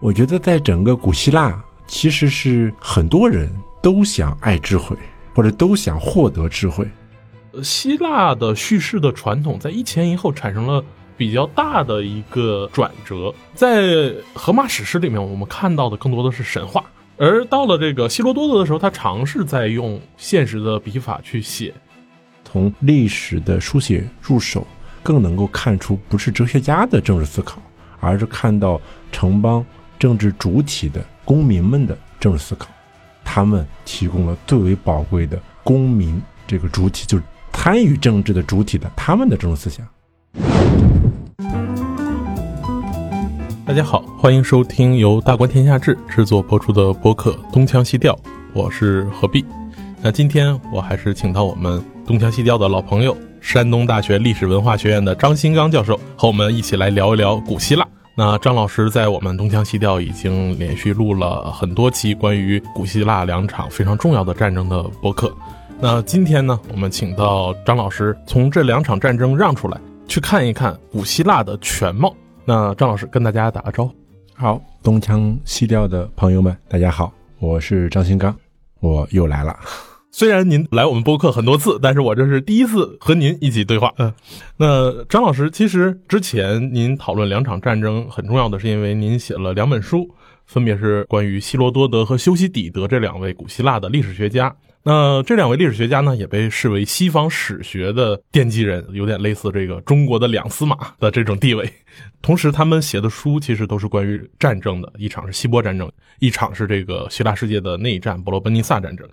我觉得在整个古希腊，其实是很多人都想爱智慧，或者都想获得智慧。希腊的叙事的传统在一前一后产生了比较大的一个转折。在荷马史诗里面，我们看到的更多的是神话，而到了这个希罗多德的时候，他尝试在用现实的笔法去写。从历史的书写入手，更能够看出不是哲学家的政治思考，而是看到城邦政治主体的公民们的政治思考。他们提供了最为宝贵的公民这个主体，就是参与政治的主体的他们的政治思想。大家好，欢迎收听由大观天下志制作播出的播客《东腔西调》，我是何必。那今天我还是请到我们东腔西调的老朋友，山东大学历史文化学院的张新刚教授，和我们一起来聊一聊古希腊。那张老师在我们东腔西调已经连续录了很多期关于古希腊两场非常重要的战争的播客。那今天呢，我们请到张老师从这两场战争让出来，去看一看古希腊的全貌。那张老师跟大家打个招呼。好，东腔西调的朋友们，大家好，我是张新刚，我又来了。虽然您来我们播客很多次，但是我这是第一次和您一起对话。嗯，那张老师，其实之前您讨论两场战争很重要的是因为您写了两本书，分别是关于希罗多德和修昔底德这两位古希腊的历史学家。那这两位历史学家呢，也被视为西方史学的奠基人，有点类似这个中国的两司马的这种地位。同时，他们写的书其实都是关于战争的，一场是希波战争，一场是这个希腊世界的内战——伯罗奔尼撒战争。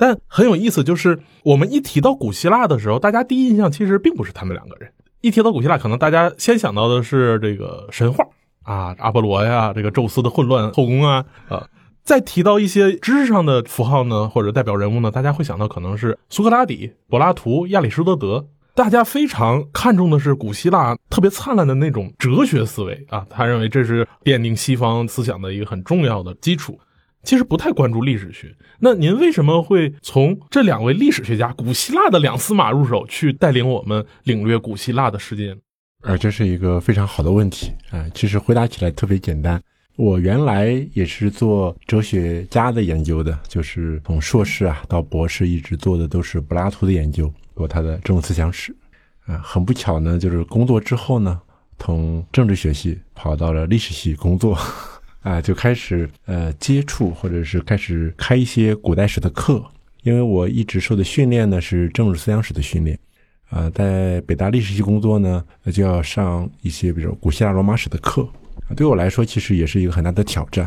但很有意思，就是我们一提到古希腊的时候，大家第一印象其实并不是他们两个人。一提到古希腊，可能大家先想到的是这个神话啊，阿波罗呀，这个宙斯的混乱后宫啊，啊，再提到一些知识上的符号呢，或者代表人物呢，大家会想到可能是苏格拉底、柏拉图、亚里士多德。大家非常看重的是古希腊特别灿烂的那种哲学思维啊，他认为这是奠定西方思想的一个很重要的基础。其实不太关注历史学，那您为什么会从这两位历史学家古希腊的两司马入手，去带领我们领略古希腊的世界呢？啊，这是一个非常好的问题啊！其实回答起来特别简单。我原来也是做哲学家的研究的，就是从硕士啊到博士，一直做的都是柏拉图的研究，做他的政治思想史。啊，很不巧呢，就是工作之后呢，从政治学系跑到了历史系工作。啊，就开始呃接触，或者是开始开一些古代史的课，因为我一直受的训练呢是政治思想史的训练，啊，在北大历史系工作呢，就要上一些比如古希腊罗马史的课，对我来说其实也是一个很大的挑战，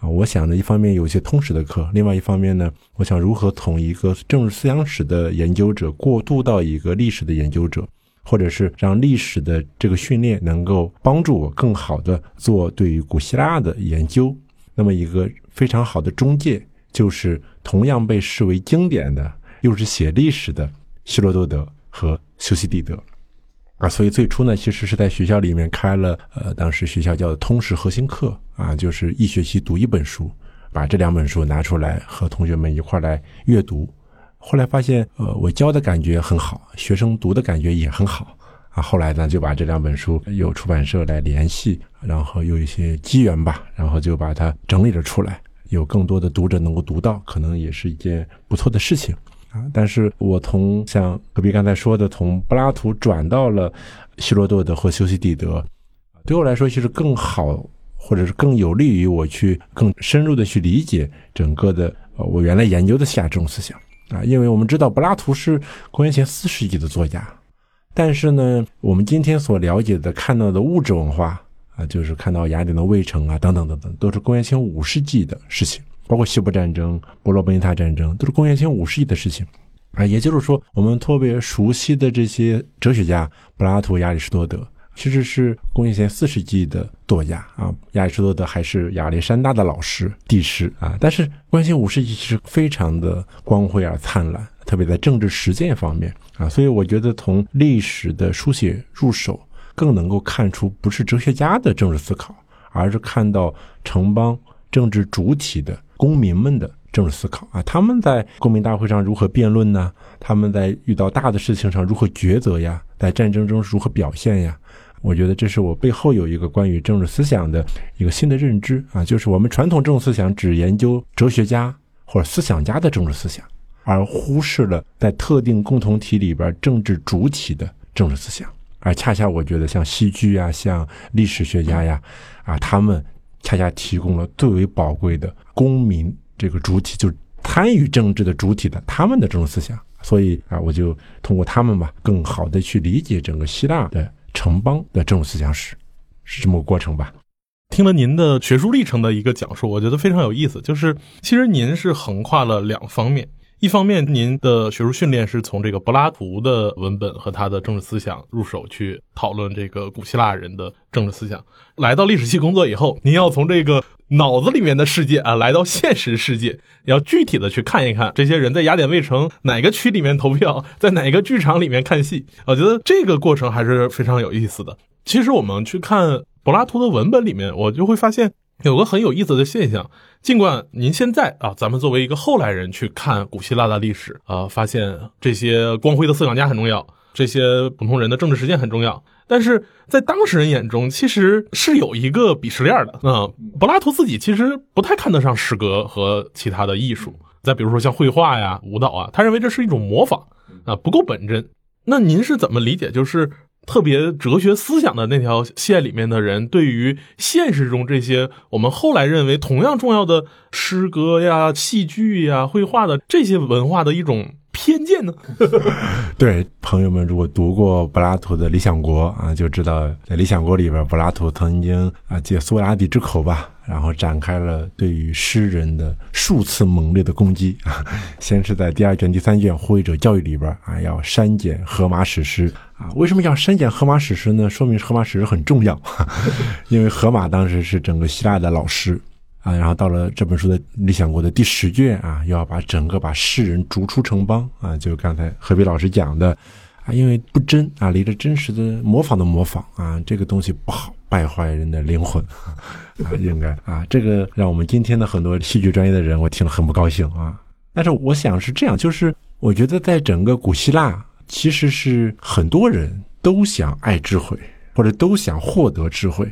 啊，我想呢，一方面有一些通史的课，另外一方面呢，我想如何从一个政治思想史的研究者过渡到一个历史的研究者。或者是让历史的这个训练能够帮助我更好的做对于古希腊的研究，那么一个非常好的中介就是同样被视为经典的，又是写历史的希罗多德和修昔底德，啊，所以最初呢，其实是在学校里面开了，呃，当时学校叫通识核心课啊，就是一学期读一本书，把这两本书拿出来和同学们一块来阅读。后来发现，呃，我教的感觉很好，学生读的感觉也很好啊。后来呢，就把这两本书有出版社来联系，然后有一些机缘吧，然后就把它整理了出来，有更多的读者能够读到，可能也是一件不错的事情啊。但是我从像隔壁刚才说的，从柏拉图转到了希罗多德和修昔底德，对我来说其实更好，或者是更有利于我去更深入的去理解整个的呃我原来研究的下这种思想。啊，因为我们知道柏拉图是公元前四世纪的作家，但是呢，我们今天所了解的、看到的物质文化啊，就是看到雅典的卫城啊，等等等等，都是公元前五世纪的事情，包括希波战争、伯罗奔尼撒战争，都是公元前五世纪的事情啊。也就是说，我们特别熟悉的这些哲学家，柏拉图、亚里士多德。其实是公元前四世纪的作家啊，亚里士多德还是亚历山大的老师、帝师啊。但是公元前五世纪其实非常的光辉而灿烂，特别在政治实践方面啊。所以我觉得从历史的书写入手，更能够看出不是哲学家的政治思考，而是看到城邦政治主体的公民们的政治思考啊。他们在公民大会上如何辩论呢？他们在遇到大的事情上如何抉择呀？在战争中如何表现呀？我觉得这是我背后有一个关于政治思想的一个新的认知啊，就是我们传统政治思想只研究哲学家或者思想家的政治思想，而忽视了在特定共同体里边政治主体的政治思想。而恰恰我觉得像戏剧啊，像历史学家呀，啊，他们恰恰提供了最为宝贵的公民这个主体，就是参与政治的主体的他们的这种思想。所以啊，我就通过他们吧，更好的去理解整个希腊的。城邦的政治思想史是这么个过程吧？听了您的学术历程的一个讲述，我觉得非常有意思。就是其实您是横跨了两方面，一方面您的学术训练是从这个柏拉图的文本和他的政治思想入手去讨论这个古希腊人的政治思想，来到历史系工作以后，您要从这个脑子里面的世界啊，来到现实世界，要具体的去看一看这些人在雅典卫城哪个区里面投票，在哪个剧场里面看戏。我觉得这个过程还是非常有意思的。其实我们去看柏拉图的文本里面，我就会发现有个很有意思的现象。尽管您现在啊，咱们作为一个后来人去看古希腊的历史啊，发现这些光辉的思想家很重要，这些普通人的政治实践很重要，但是在当事人眼中，其实是有一个鄙视链的。嗯，柏拉图自己其实不太看得上诗歌和其他的艺术。再比如说像绘画呀、舞蹈啊，他认为这是一种模仿啊，不够本真。那您是怎么理解？就是。特别哲学思想的那条线里面的人，对于现实中这些我们后来认为同样重要的诗歌呀、戏剧呀、绘画的这些文化的一种偏见呢？对朋友们，如果读过柏拉图的《理想国》啊，就知道在《理想国》里边，柏拉图曾经啊借苏格拉底之口吧。然后展开了对于诗人的数次猛烈的攻击啊！先是在第二卷、第三卷《护卫者教育》里边啊，要删减荷马史诗啊。为什么要删减荷马史诗呢？说明荷马史诗很重要，因为荷马当时是整个希腊的老师啊。然后到了这本书的《理想国》的第十卷啊，又要把整个把世人逐出城邦啊，就刚才何必老师讲的啊，因为不真啊，离着真实的模仿的模仿啊，这个东西不好。败坏人的灵魂 啊，应该啊，这个让我们今天的很多戏剧专业的人，我听了很不高兴啊。但是我想是这样，就是我觉得在整个古希腊，其实是很多人都想爱智慧，或者都想获得智慧，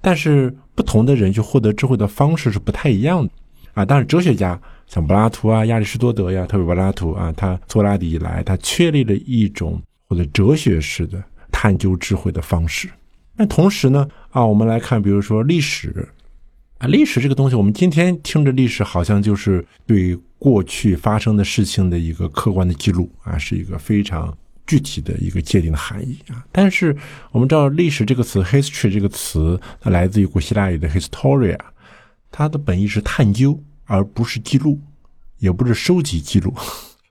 但是不同的人去获得智慧的方式是不太一样的啊。但是哲学家像柏拉图啊、亚里士多德呀，特别柏拉图啊，他苏拉底以来，他确立了一种或者哲学式的探究智慧的方式。那同时呢，啊，我们来看，比如说历史，啊，历史这个东西，我们今天听着历史，好像就是对过去发生的事情的一个客观的记录，啊，是一个非常具体的一个界定的含义啊。但是我们知道，历史这个词，history 这个词，它来自于古希腊语的 historia，它的本意是探究，而不是记录，也不是收集记录。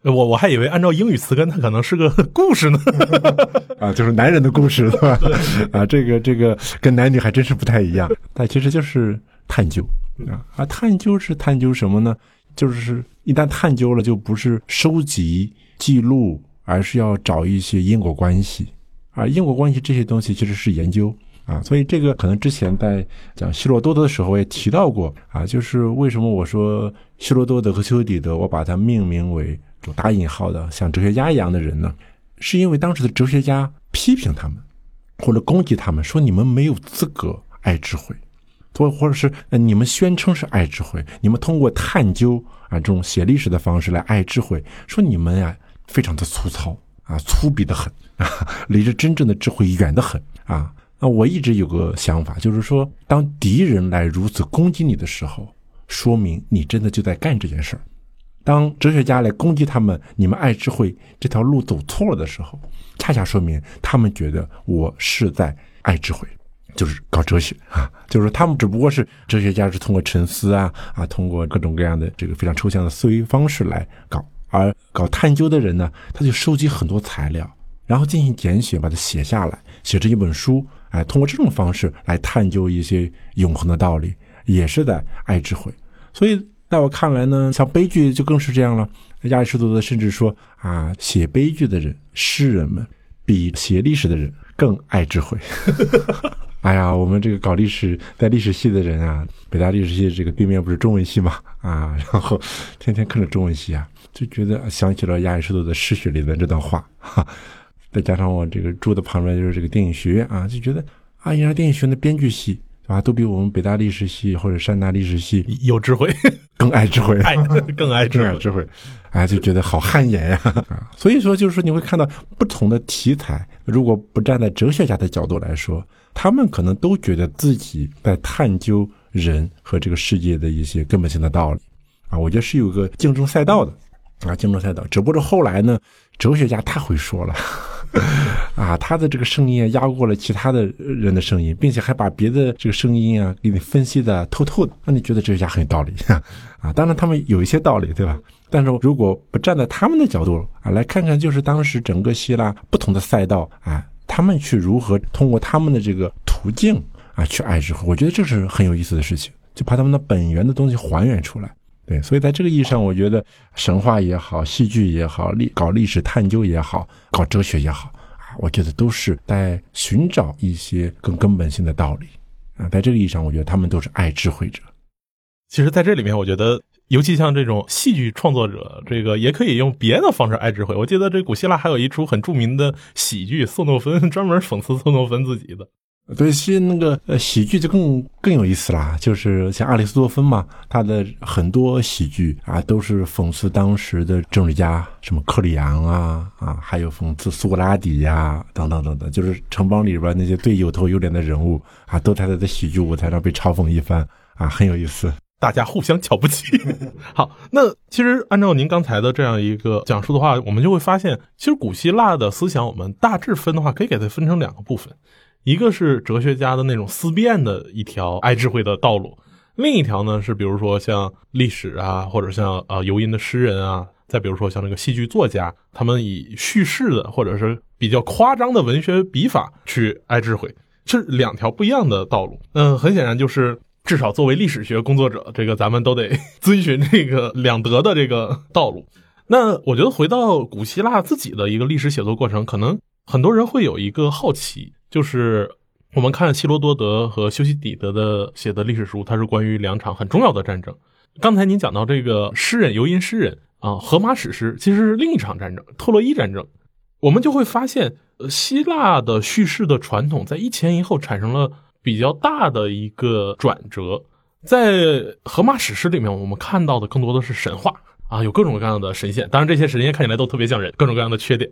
我我还以为按照英语词根，它可能是个故事呢，啊，就是男人的故事，对吧？啊，这个这个跟男女还真是不太一样，但其实就是探究啊，啊，探究是探究什么呢？就是一旦探究了，就不是收集记录，而是要找一些因果关系，啊，因果关系这些东西其实是研究。啊，所以这个可能之前在讲希罗多德的时候也提到过。啊，就是为什么我说希罗多德和修底德，我把它命名为。就打引号的像哲学家一样的人呢，是因为当时的哲学家批评他们，或者攻击他们，说你们没有资格爱智慧，或或者是你们宣称是爱智慧，你们通过探究啊这种写历史的方式来爱智慧，说你们呀非常的粗糙啊粗鄙的很 啊，离着真正的智慧远得很啊。那我一直有个想法，就是说，当敌人来如此攻击你的时候，说明你真的就在干这件事儿。当哲学家来攻击他们，你们爱智慧这条路走错了的时候，恰恰说明他们觉得我是在爱智慧，就是搞哲学啊，就是说他们只不过是哲学家是通过沉思啊啊，通过各种各样的这个非常抽象的思维方式来搞，而搞探究的人呢，他就收集很多材料，然后进行简写，把它写下来，写成一本书，哎，通过这种方式来探究一些永恒的道理，也是在爱智慧，所以。在我看来呢，像悲剧就更是这样了。亚里士多德甚至说啊，写悲剧的人、诗人们比写历史的人更爱智慧。哎呀，我们这个搞历史在历史系的人啊，北大历史系这个对面不是中文系嘛？啊，然后天天看着中文系啊，就觉得想起了亚里士多德诗学里的这段话。哈，再加上我这个住的旁边就是这个电影学院啊，就觉得啊，原来电影学院的编剧系，对吧？都比我们北大历史系或者山大历史系有智慧 更爱智慧，爱更爱智慧，智慧，哎，就觉得好汗颜呀 啊！所以说，就是说你会看到不同的题材，如果不站在哲学家的角度来说，他们可能都觉得自己在探究人和这个世界的一些根本性的道理啊。我觉得是有个竞争赛道的啊，竞争赛道。只不过后来呢，哲学家太会说了。啊，他的这个声音啊压过了其他的人的声音，并且还把别的这个声音啊给你分析的透透的，那你觉得哲学家很有道理 啊？当然他们有一些道理，对吧？但是如果不站在他们的角度啊，来看看就是当时整个希腊不同的赛道啊，他们去如何通过他们的这个途径啊去爱之后，我觉得这是很有意思的事情，就把他们的本源的东西还原出来。对，所以在这个意义上，我觉得神话也好，戏剧也好，历搞历史探究也好，搞哲学也好啊，我觉得都是在寻找一些更根本性的道理啊。在这个意义上，我觉得他们都是爱智慧者。其实，在这里面，我觉得，尤其像这种戏剧创作者，这个也可以用别的方式爱智慧。我记得这古希腊还有一出很著名的喜剧《色诺芬》，专门讽刺色诺芬自己的。对，其实那个呃喜剧就更更有意思啦，就是像阿里斯多芬嘛，他的很多喜剧啊都是讽刺当时的政治家，什么克里昂啊啊，还有讽刺苏格拉底呀，等等等等，就是城邦里边那些最有头有脸的人物啊，都在他的喜剧舞台上被嘲讽一番啊，很有意思，大家互相瞧不起。好，那其实按照您刚才的这样一个讲述的话，我们就会发现，其实古希腊的思想，我们大致分的话，可以给它分成两个部分。一个是哲学家的那种思辨的一条爱智慧的道路，另一条呢是比如说像历史啊，或者像呃游吟的诗人啊，再比如说像那个戏剧作家，他们以叙事的或者是比较夸张的文学笔法去爱智慧，是两条不一样的道路。嗯，很显然就是至少作为历史学工作者，这个咱们都得 遵循这个两德的这个道路。那我觉得回到古希腊自己的一个历史写作过程，可能很多人会有一个好奇。就是我们看希罗多德和修昔底德的写的历史书，它是关于两场很重要的战争。刚才您讲到这个诗人尤因诗人啊，荷马史诗其实是另一场战争——特洛伊战争。我们就会发现，希腊的叙事的传统在一前一后产生了比较大的一个转折。在荷马史诗里面，我们看到的更多的是神话啊，有各种各样的神仙，当然这些神仙看起来都特别像人，各种各样的缺点。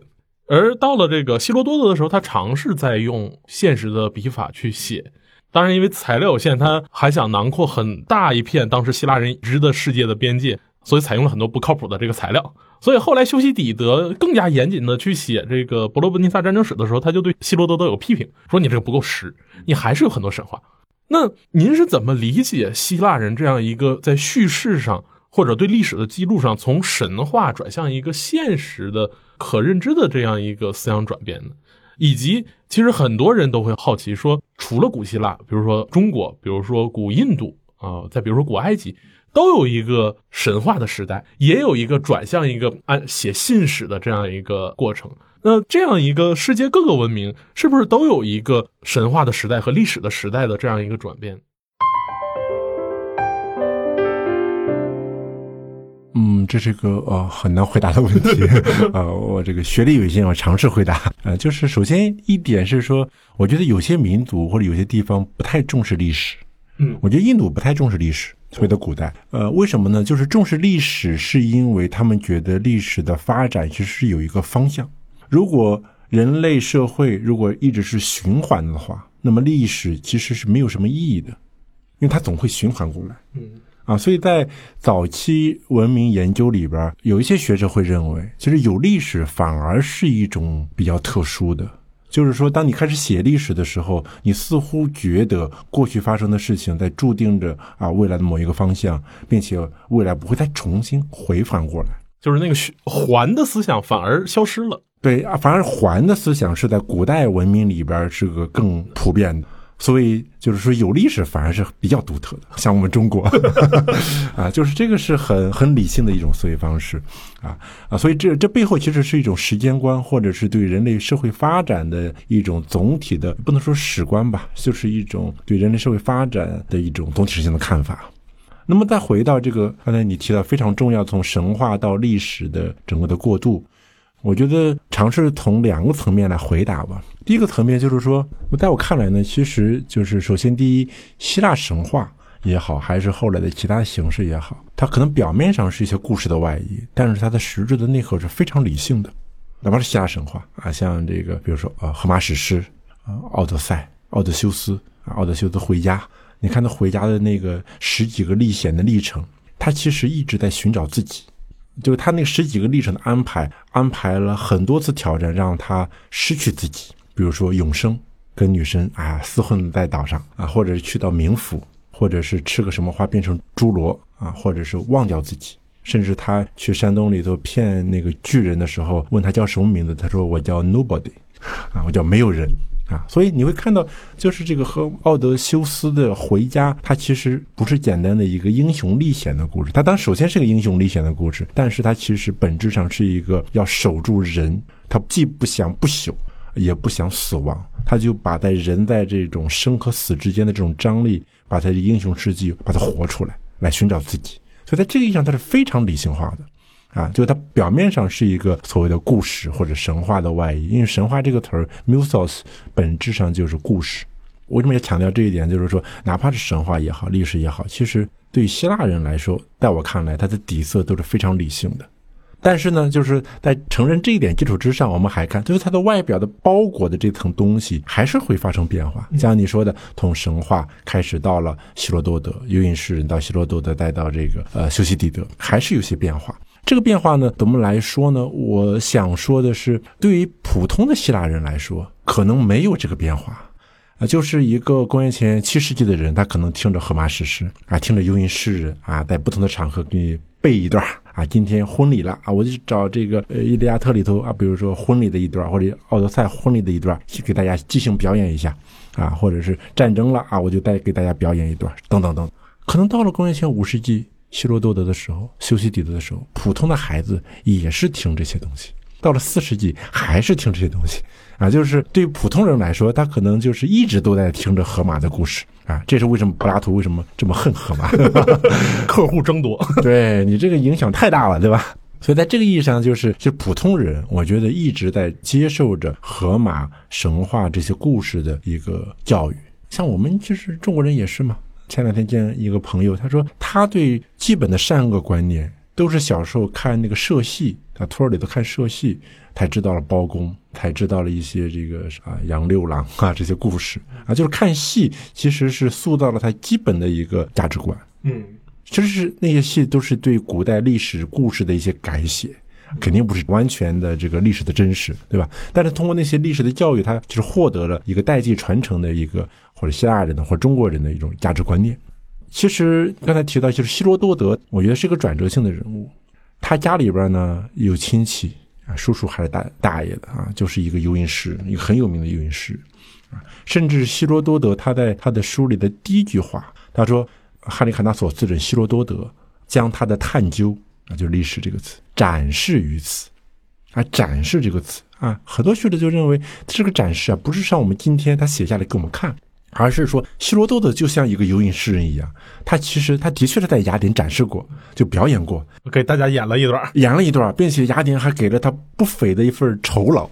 而到了这个希罗多德的时候，他尝试在用现实的笔法去写。当然，因为材料有限，他还想囊括很大一片当时希腊人已知的世界的边界，所以采用了很多不靠谱的这个材料。所以后来修昔底德更加严谨的去写这个伯罗奔尼撒战争史的时候，他就对希罗多德有批评，说你这个不够实，你还是有很多神话。那您是怎么理解希腊人这样一个在叙事上？或者对历史的记录上，从神话转向一个现实的可认知的这样一个思想转变呢？以及，其实很多人都会好奇说，除了古希腊，比如说中国，比如说古印度啊，再比如说古埃及，都有一个神话的时代，也有一个转向一个按写信史的这样一个过程。那这样一个世界各个文明，是不是都有一个神话的时代和历史的时代的这样一个转变？嗯，这是个呃很难回答的问题 呃！我这个学历有限，我尝试回答 呃。就是首先一点是说，我觉得有些民族或者有些地方不太重视历史。嗯，我觉得印度不太重视历史，特别的古代。呃，为什么呢？就是重视历史，是因为他们觉得历史的发展其实是有一个方向。如果人类社会如果一直是循环的话，那么历史其实是没有什么意义的，因为它总会循环过来。嗯。啊，所以在早期文明研究里边，有一些学者会认为，其实有历史反而是一种比较特殊的。就是说，当你开始写历史的时候，你似乎觉得过去发生的事情在注定着啊未来的某一个方向，并且未来不会再重新回返过来。就是那个环的思想反而消失了。对啊，反而环的思想是在古代文明里边是个更普遍的。所以就是说，有历史反而是比较独特的，像我们中国，啊，就是这个是很很理性的一种思维方式，啊啊，所以这这背后其实是一种时间观，或者是对人类社会发展的一种总体的，不能说史观吧，就是一种对人类社会发展的一种总体性的看法。那么再回到这个刚才你提到非常重要，从神话到历史的整个的过渡，我觉得尝试从两个层面来回答吧。第一个层面就是说，在我看来呢，其实就是首先第一，希腊神话也好，还是后来的其他形式也好，它可能表面上是一些故事的外衣，但是它的实质的内核是非常理性的。哪怕是希腊神话啊，像这个，比如说啊，荷马史诗啊，《奥德赛》、奥德修斯啊，奥德修斯回家，你看他回家的那个十几个历险的历程，他其实一直在寻找自己。就是他那十几个历程的安排，安排了很多次挑战，让他失去自己。比如说永生，跟女生啊厮混在岛上啊，或者是去到冥府，或者是吃个什么花变成侏罗啊，或者是忘掉自己。甚至他去山洞里头骗那个巨人的时候，问他叫什么名字，他说我叫 Nobody，啊，我叫没有人。啊，所以你会看到，就是这个和奥德修斯的回家，它其实不是简单的一个英雄历险的故事。它当首先是个英雄历险的故事，但是它其实本质上是一个要守住人。他既不想不朽，也不想死亡，他就把在人在这种生和死之间的这种张力，把他的英雄事迹把它活出来，来寻找自己。所以在这个意义上，它是非常理性化的。啊，就它表面上是一个所谓的故事或者神话的外衣，因为神话这个词儿 “musos” 本质上就是故事。为什么要强调这一点？就是说，哪怕是神话也好，历史也好，其实对于希腊人来说，在我看来，它的底色都是非常理性的。但是呢，就是在承认这一点基础之上，我们还看，就是它的外表的包裹的这层东西还是会发生变化。像你说的，从神话开始到了希罗多德，游吟诗人到希罗多德，再到这个呃修昔底德，还是有些变化。这个变化呢，怎么来说呢？我想说的是，对于普通的希腊人来说，可能没有这个变化，啊，就是一个公元前七世纪的人，他可能听着荷马史诗啊，听着游吟诗人啊，在不同的场合给你背一段啊。今天婚礼了啊，我就找这个呃《伊利亚特》里头啊，比如说婚礼的一段，或者《奥德赛》婚礼的一段，去给大家即兴表演一下啊，或者是战争了啊，我就带给大家表演一段，等等等。可能到了公元前五世纪。希罗多德的时候，修昔底德的时候，普通的孩子也是听这些东西。到了四世纪，还是听这些东西啊。就是对于普通人来说，他可能就是一直都在听着荷马的故事啊。这是为什么柏拉图为什么这么恨荷马？客户争夺，对你这个影响太大了，对吧？所以在这个意义上，就是就普通人，我觉得一直在接受着荷马神话这些故事的一个教育。像我们其实中国人也是嘛。前两天见一个朋友，他说他对基本的善恶观念都是小时候看那个社戏，他村里头看社戏，才知道了包公，才知道了一些这个啊杨六郎啊这些故事啊，就是看戏其实是塑造了他基本的一个价值观。嗯，其实是那些戏都是对古代历史故事的一些改写，肯定不是完全的这个历史的真实，对吧？但是通过那些历史的教育，他就是获得了一个代际传承的一个。或者希腊人的，或者中国人的一种价值观念。其实刚才提到，就是希罗多德，我觉得是个转折性的人物。他家里边呢有亲戚啊，叔叔还是大大爷的啊，就是一个游吟诗，一个很有名的游吟诗啊。甚至希罗多德他在他的书里的第一句话，他说：“哈利卡纳索斯人希罗多德将他的探究啊，就是历史这个词展示于此啊，展示这个词啊，很多学者就认为这个展示啊，不是像我们今天他写下来给我们看。”而是说，希罗多德就像一个游吟诗人一样，他其实他的确是在雅典展示过，就表演过，给大家演了一段，演了一段，并且雅典还给了他不菲的一份酬劳，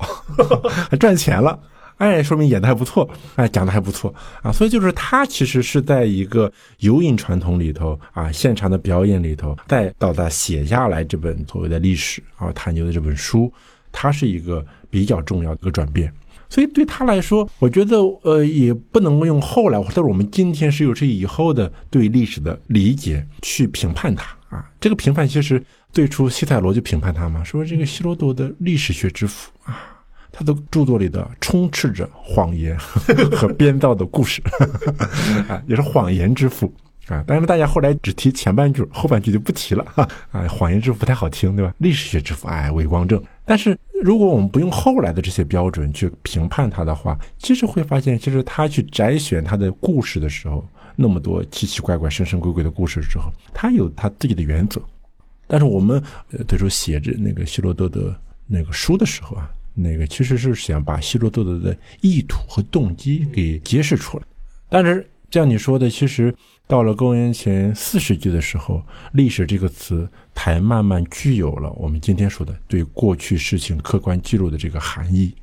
还 赚钱了，哎，说明演的还不错，哎，讲的还不错。啊，所以就是他其实是在一个游吟传统里头啊，现场的表演里头，再到他写下来这本所谓的历史啊，探究的这本书，它是一个比较重要的一个转变。所以对他来说，我觉得呃，也不能用后来或者我们今天是有这以后的对历史的理解去评判他啊。这个评判其实最初西塞罗就评判他嘛，说这个希罗多的历史学之父啊，他的著作里的充斥着谎言和编造的故事啊，也是谎言之父啊。但是大家后来只提前半句，后半句就不提了哈啊。谎言之父不太好听，对吧？历史学之父，哎，伪光正。但是，如果我们不用后来的这些标准去评判他的话，其实会发现，其实他去摘选他的故事的时候，那么多奇奇怪怪、神神鬼鬼的故事之后，他有他自己的原则。但是我们呃，时候写着那个希罗多德那个书的时候啊，那个其实是想把希罗多德的意图和动机给揭示出来。但是像你说的，其实到了公元前四世纪的时候，历史这个词才慢慢具有了我们今天说的对过去事情客观记录的这个含义。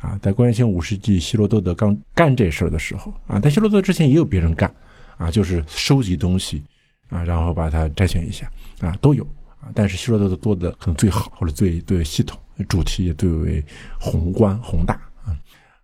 啊，在公元前五世纪，希罗多德刚干这事儿的时候，啊，在希罗多德之前也有别人干，啊，就是收集东西，啊，然后把它摘选一下，啊，都有，啊，但是希罗多德做的可能最好，或者最最系统，主题也最为宏观宏大，啊，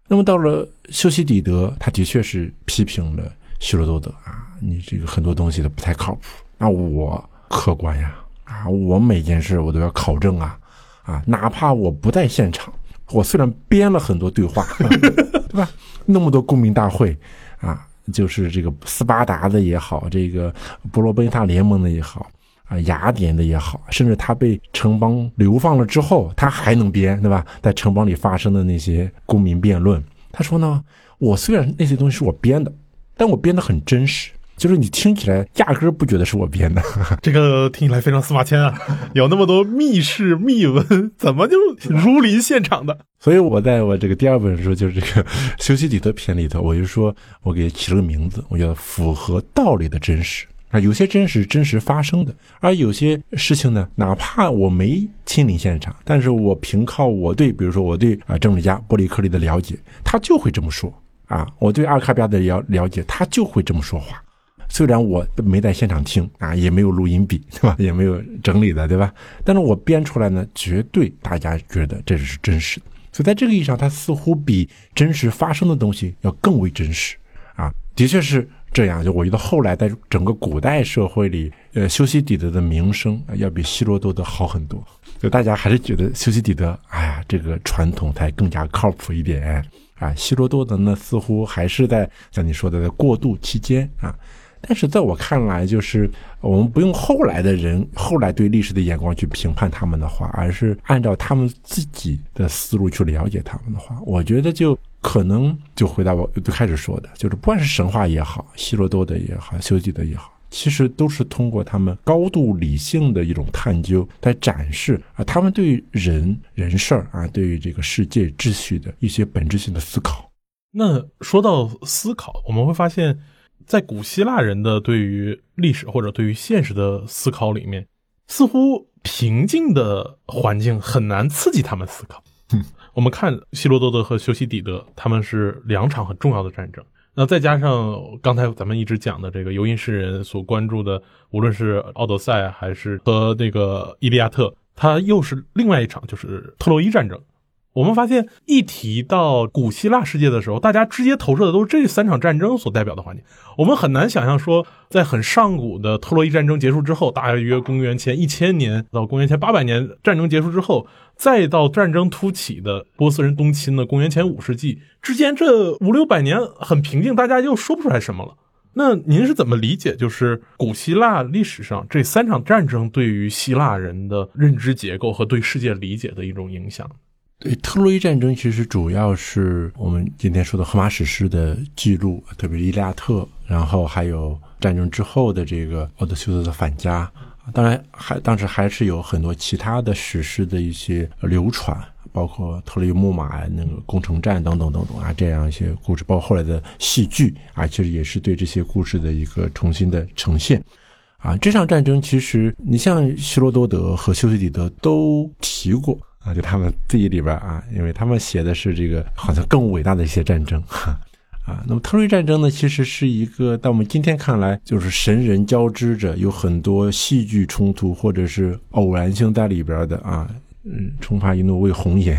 那么到了修昔底德，他的确是批评了希罗多德，啊，你这个很多东西都不太靠谱，那我客观呀，啊，我每件事我都要考证啊，啊，哪怕我不在现场。我虽然编了很多对话，对吧？那么多公民大会啊，就是这个斯巴达的也好，这个波罗奔塔联盟的也好，啊，雅典的也好，甚至他被城邦流放了之后，他还能编，对吧？在城邦里发生的那些公民辩论，他说呢，我虽然那些东西是我编的，但我编的很真实。就是你听起来压根儿不觉得是我编的，这个听起来非常司马迁啊，有那么多密室密文，怎么就如临现场的？所以我在我这个第二本书就是这个修昔底德篇里头，我就说我给起了个名字，我叫符合道理的真实啊。有些真实真实发生的，而有些事情呢，哪怕我没亲临现场，但是我凭靠我对，比如说我对啊政治家波利克利的了解，他就会这么说啊。我对阿尔卡比亚的了了解，他就会这么说话。虽然我没在现场听啊，也没有录音笔，对吧？也没有整理的，对吧？但是我编出来呢，绝对大家觉得这是真实的。所以在这个意义上，它似乎比真实发生的东西要更为真实啊，的确是这样。就我觉得后来在整个古代社会里，呃，修昔底德的名声要比希罗多德好很多。就大家还是觉得修昔底德，哎呀，这个传统才更加靠谱一点啊。希罗多德呢，似乎还是在像你说的在过渡期间啊。但是在我看来，就是我们不用后来的人后来对历史的眼光去评判他们的话，而是按照他们自己的思路去了解他们的话，我觉得就可能就回答我最开始说的，就是不管是神话也好，希罗多德也好，修昔的也好，其实都是通过他们高度理性的一种探究，在展示啊，他们对人人事儿啊，对于这个世界秩序的一些本质性的思考。那说到思考，我们会发现。在古希腊人的对于历史或者对于现实的思考里面，似乎平静的环境很难刺激他们思考。我们看希罗多德和修昔底德，他们是两场很重要的战争。那再加上刚才咱们一直讲的这个游吟诗人所关注的，无论是奥德赛还是和那个伊利亚特，它又是另外一场，就是特洛伊战争。我们发现，一提到古希腊世界的时候，大家直接投射的都是这三场战争所代表的环境。我们很难想象说，在很上古的特洛伊战争结束之后，大约公元前一千年到公元前八百年战争结束之后，再到战争突起的波斯人东侵的公元前五世纪之间，这五六百年很平静，大家又说不出来什么了。那您是怎么理解，就是古希腊历史上这三场战争对于希腊人的认知结构和对世界理解的一种影响？对特洛伊战争，其实主要是我们今天说的荷马史诗的记录，特别是《伊利亚特》，然后还有战争之后的这个奥德修斯的返家。当然，还当时还是有很多其他的史诗的一些流传，包括特洛伊木马那个攻城战等等等等啊，这样一些故事，包括后来的戏剧啊，其实也是对这些故事的一个重新的呈现。啊，这场战争其实你像希罗多德和修昔底德都提过。啊，就他们自己里边啊，因为他们写的是这个好像更伟大的一些战争，哈，啊那么特瑞战争呢，其实是一个到我们今天看来，就是神人交织着，有很多戏剧冲突或者是偶然性在里边的啊，嗯，冲发一怒为红颜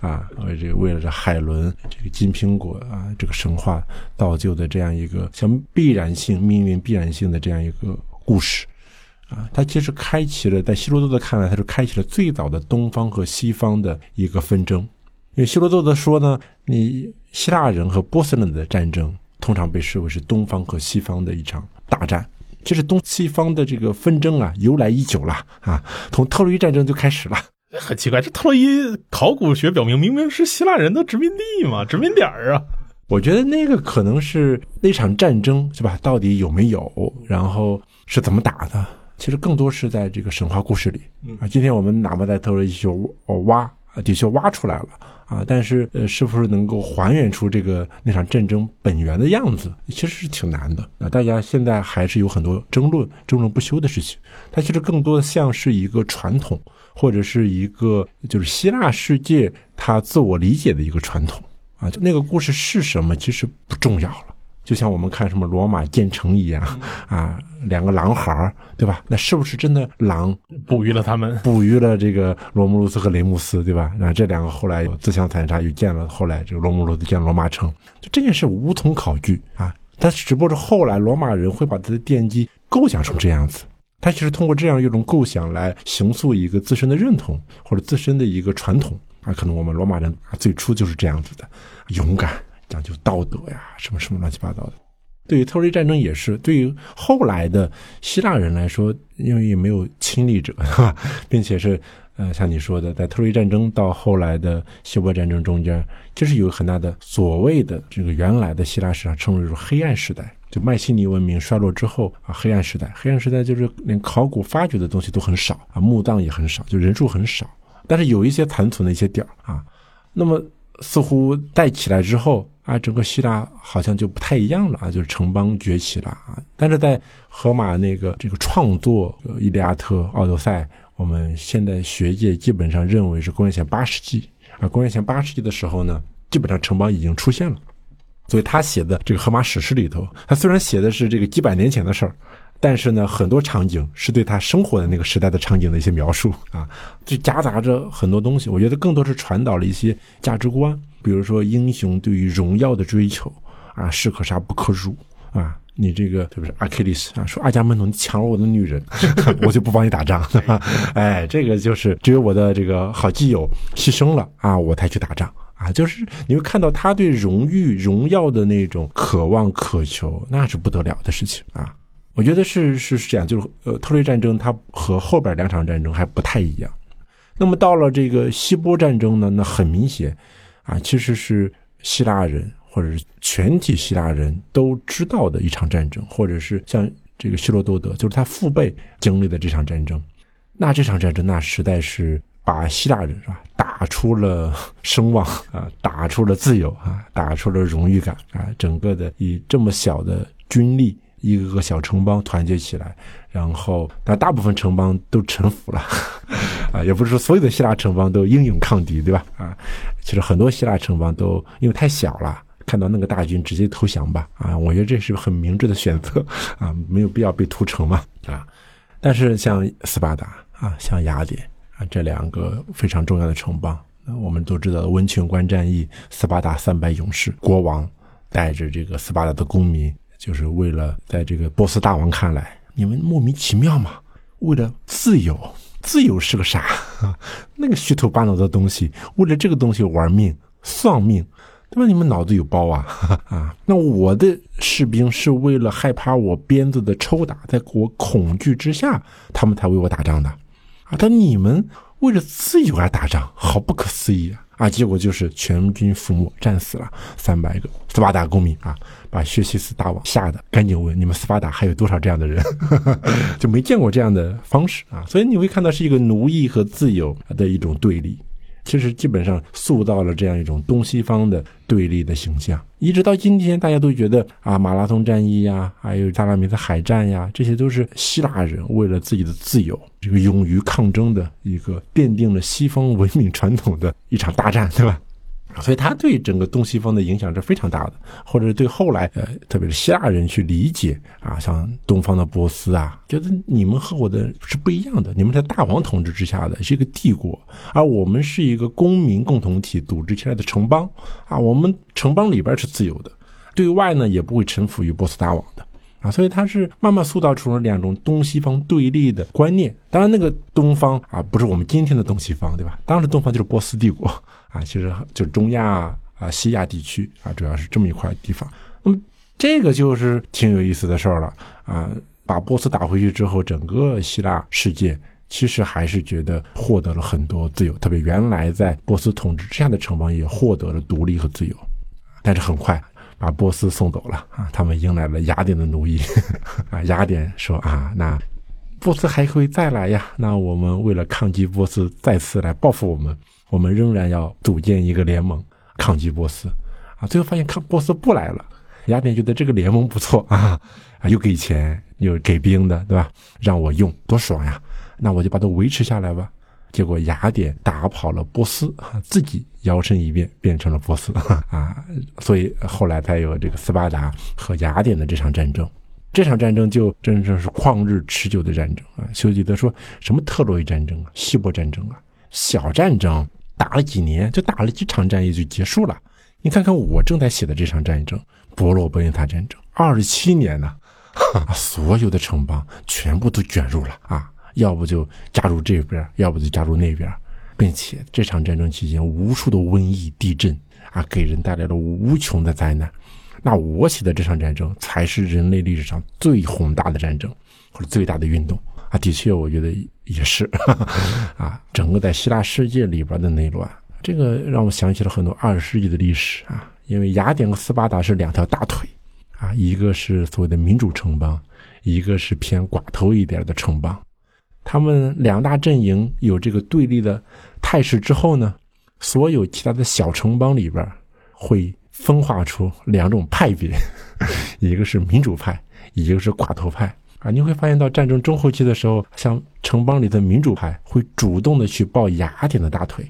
啊，为这个为了这海伦这个金苹果啊，这个神话造就的这样一个像必然性命运必然性的这样一个故事。啊，它其实开启了，在希罗多德看来，它是开启了最早的东方和西方的一个纷争。因为希罗多德说呢，你希腊人和波斯人的战争通常被视为是东方和西方的一场大战。其实东西方的这个纷争啊，由来已久了啊，从特洛伊战争就开始了。很奇怪，这特洛伊考古学表明，明明是希腊人的殖民地嘛，殖民点儿啊。我觉得那个可能是那场战争是吧？到底有没有？然后是怎么打的？其实更多是在这个神话故事里啊。今天我们哪怕在特洛伊去挖啊，的确挖出来了啊，但是呃，是不是能够还原出这个那场战争本源的样子，其实是挺难的啊。大家现在还是有很多争论、争论不休的事情。它其实更多的像是一个传统，或者是一个就是希腊世界它自我理解的一个传统啊。就那个故事是什么，其实不重要了。就像我们看什么罗马建成一样啊，两个狼孩儿，对吧？那是不是真的狼哺育了他们？哺育了这个罗慕路斯和雷姆斯，对吧？那这两个后来自相残杀，又建了后来这个罗慕路斯建罗马城，就这件事无从考据啊。但只不过是后来罗马人会把他的奠基构想成这样子，他其实通过这样一种构想来形塑一个自身的认同或者自身的一个传统啊。可能我们罗马人啊最初就是这样子的，勇敢。讲究道德呀，什么什么乱七八糟的。对于特洛伊战争也是，对于后来的希腊人来说，因为也没有亲历者，哈 并且是呃，像你说的，在特洛伊战争到后来的希波战争中间，就是有很大的所谓的这个原来的希腊史上称为是黑暗时代，就迈锡尼文明衰落之后啊，黑暗时代，黑暗时代就是连考古发掘的东西都很少啊，墓葬也很少，就人数很少，但是有一些残存的一些点儿啊，那么似乎带起来之后。啊，整个希腊好像就不太一样了啊，就是城邦崛起了啊。但是在荷马那个这个创作《伊利亚特》《奥德赛》，我们现在学界基本上认为是公元前八世纪啊。公元前八世纪的时候呢，基本上城邦已经出现了。所以他写的这个荷马史诗里头，他虽然写的是这个几百年前的事儿，但是呢，很多场景是对他生活的那个时代的场景的一些描述啊，就夹杂着很多东西。我觉得更多是传导了一些价值观。比如说，英雄对于荣耀的追求啊，士可杀不可辱啊！你这个是不是？阿克利斯啊，说阿伽门农，抢了我的女人，我就不帮你打仗，对吧？哎，这个就是只有我的这个好基友牺牲了啊，我才去打仗啊！就是你会看到他对荣誉、荣耀的那种渴望、渴求，那是不得了的事情啊！我觉得是是是这样，就是呃，特洛伊战争它和后边两场战争还不太一样。那么到了这个希波战争呢，那很明显。啊，其实是希腊人或者是全体希腊人都知道的一场战争，或者是像这个希罗多德，就是他父辈经历的这场战争。那这场战争，那实在是把希腊人是吧打出了声望啊，打出了自由啊，打出了荣誉感啊，整个的以这么小的军力。一个个小城邦团结起来，然后但大部分城邦都臣服了，啊，也不是说所有的希腊城邦都英勇抗敌，对吧？啊，其实很多希腊城邦都因为太小了，看到那个大军直接投降吧，啊，我觉得这是很明智的选择，啊，没有必要被屠城嘛，啊，但是像斯巴达啊，像雅典啊这两个非常重要的城邦，那我们都知道温泉关战役，斯巴达三百勇士，国王带着这个斯巴达的公民。就是为了在这个波斯大王看来，你们莫名其妙嘛？为了自由，自由是个啥？那个虚头巴脑的东西，为了这个东西玩命、丧命，对吧？你们脑子有包啊？啊？那我的士兵是为了害怕我鞭子的抽打，在我恐惧之下，他们才为我打仗的啊！但你们为了自由而打仗，好不可思议啊！啊，结果就是全军覆没，战死了三百个斯巴达公民啊，把薛西斯大王吓得赶紧问：你们斯巴达还有多少这样的人？就没见过这样的方式啊，所以你会看到是一个奴役和自由的一种对立。其实基本上塑造了这样一种东西方的对立的形象，一直到今天，大家都觉得啊，马拉松战役呀，还有萨拉米斯海战呀，这些都是希腊人为了自己的自由，这个勇于抗争的一个奠定了西方文明传统的一场大战，对吧？所以他对整个东西方的影响是非常大的，或者对后来呃，特别是希腊人去理解啊，像东方的波斯啊，觉得你们和我的是不一样的，你们在大王统治之下的是一个帝国，而我们是一个公民共同体组织起来的城邦啊，我们城邦里边是自由的，对外呢也不会臣服于波斯大王的啊，所以他是慢慢塑造出了两种东西方对立的观念。当然，那个东方啊，不是我们今天的东西方，对吧？当时东方就是波斯帝国。啊，其实就中亚啊、西亚地区啊，主要是这么一块地方。那么这个就是挺有意思的事儿了啊。把波斯打回去之后，整个希腊世界其实还是觉得获得了很多自由，特别原来在波斯统治之下的城邦也获得了独立和自由。但是很快把波斯送走了啊，他们迎来了雅典的奴役 啊。雅典说啊，那。波斯还会再来呀。那我们为了抗击波斯再次来报复我们，我们仍然要组建一个联盟抗击波斯啊。最后发现抗波斯不来了，雅典觉得这个联盟不错 啊，啊又给钱又给兵的，对吧？让我用多爽呀！那我就把它维持下来吧。结果雅典打跑了波斯，自己摇身一变变成了波斯 啊，所以后来才有这个斯巴达和雅典的这场战争。这场战争就真正是旷日持久的战争啊。修吉德说什么特洛伊战争啊、希波战争啊，小战争打了几年，就打了几场战役就结束了。你看看我正在写的这场战争——伯罗奔尼撒战争，二十七年呢，所有的城邦全部都卷入了啊。要不就加入这边，要不就加入那边，并且这场战争期间，无数的瘟疫、地震啊，给人带来了无穷的灾难。那我写的这场战争，才是人类历史上最宏大的战争，或者最大的运动啊！的确，我觉得也是 啊。整个在希腊世界里边的内乱，这个让我想起了很多二十世纪的历史啊。因为雅典和斯巴达是两条大腿啊，一个是所谓的民主城邦，一个是偏寡头一点的城邦。他们两大阵营有这个对立的态势之后呢，所有其他的小城邦里边会分化出两种派别，一个是民主派，一个是寡头派啊。你会发现到战争中后期的时候，像城邦里的民主派会主动的去抱雅典的大腿，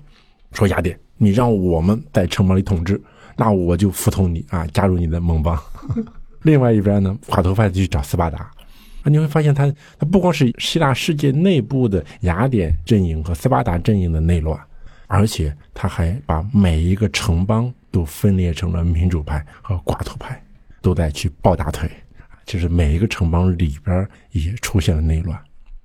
说雅典，你让我们在城邦里统治，那我就服从你啊，加入你的盟邦。另外一边呢，寡头派就去找斯巴达。啊，你会发现，他他不光是希腊世界内部的雅典阵营和斯巴达阵营的内乱，而且他还把每一个城邦都分裂成了民主派和寡头派，都在去抱大腿。就是每一个城邦里边也出现了内乱，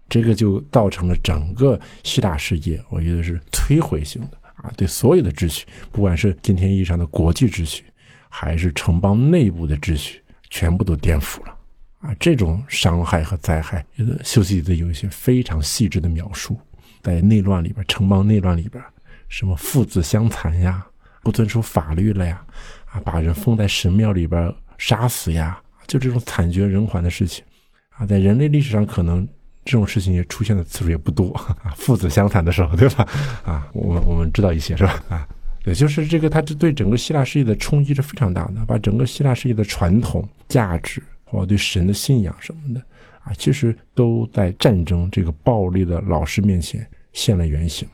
这个就造成了整个希腊世界，我觉得是摧毁性的啊，对所有的秩序，不管是今天意义上的国际秩序，还是城邦内部的秩序，全部都颠覆了。啊，这种伤害和灾害，修昔底德有一些非常细致的描述，在内乱里边，城邦内乱里边，什么父子相残呀，不遵守法律了呀，啊，把人封在神庙里边杀死呀，就这种惨绝人寰的事情，啊，在人类历史上可能这种事情也出现的次数也不多 啊，父子相残的时候，对吧？啊，我们我们知道一些是吧？啊，也就是这个，它这对整个希腊世界的冲击是非常大的，把整个希腊世界的传统价值。或对神的信仰什么的，啊，其实都在战争这个暴力的老师面前现了原形。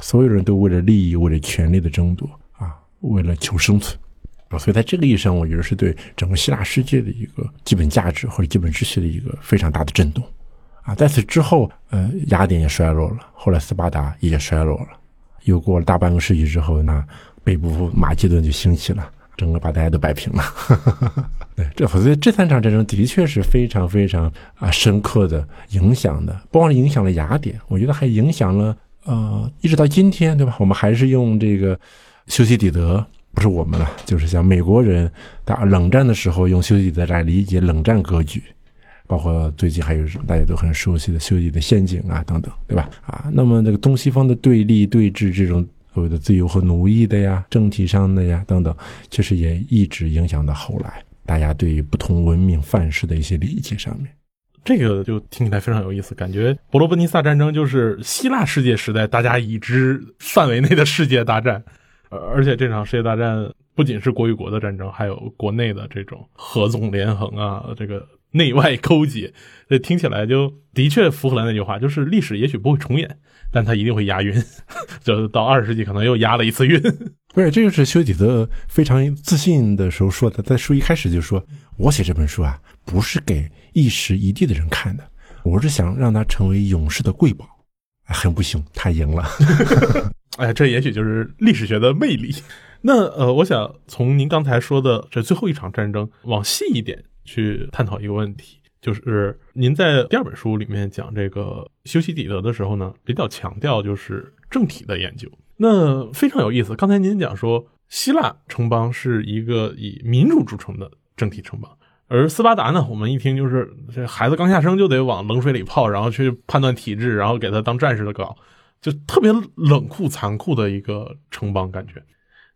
所有人都为了利益、为了权力的争夺，啊，为了求生存，啊，所以在这个意义上，我觉得是对整个希腊世界的一个基本价值或者基本秩序的一个非常大的震动。啊，在此之后，呃，雅典也衰落了，后来斯巴达也衰落了，又过了大半个世纪之后，那北部马其顿就兴起了。整个把大家都摆平了，对，这所以这三场战争的确是非常非常啊深刻的影响的，不光影响了雅典，我觉得还影响了呃，一直到今天，对吧？我们还是用这个修昔底德，不是我们了，就是像美国人打冷战的时候用修昔底德来理解冷战格局，包括最近还有大家都很熟悉的修昔的陷阱啊等等，对吧？啊，那么这个东西方的对立对峙这种。所谓的自由和奴役的呀，政体上的呀，等等，其实也一直影响到后来大家对于不同文明范式的一些理解上面。这个就听起来非常有意思，感觉伯罗奔尼撒战争就是希腊世界时代大家已知范围内的世界大战，而而且这场世界大战不仅是国与国的战争，还有国内的这种合纵连横啊，这个内外勾结，这听起来就的确符合了那句话，就是历史也许不会重演。但他一定会押韵，就到二十世纪可能又押了一次韵。不是，这就是修底德非常自信的时候说的，在书一开始就说：“我写这本书啊，不是给一时一地的人看的，我是想让他成为勇士的瑰宝。”很不幸，他赢了。哎，这也许就是历史学的魅力。那呃，我想从您刚才说的这最后一场战争往细一点去探讨一个问题。就是您在第二本书里面讲这个修昔底德的时候呢，比较强调就是政体的研究，那非常有意思。刚才您讲说，希腊城邦是一个以民主著称的政体城邦，而斯巴达呢，我们一听就是这孩子刚下生就得往冷水里泡，然后去判断体质，然后给他当战士的搞，就特别冷酷残酷的一个城邦感觉。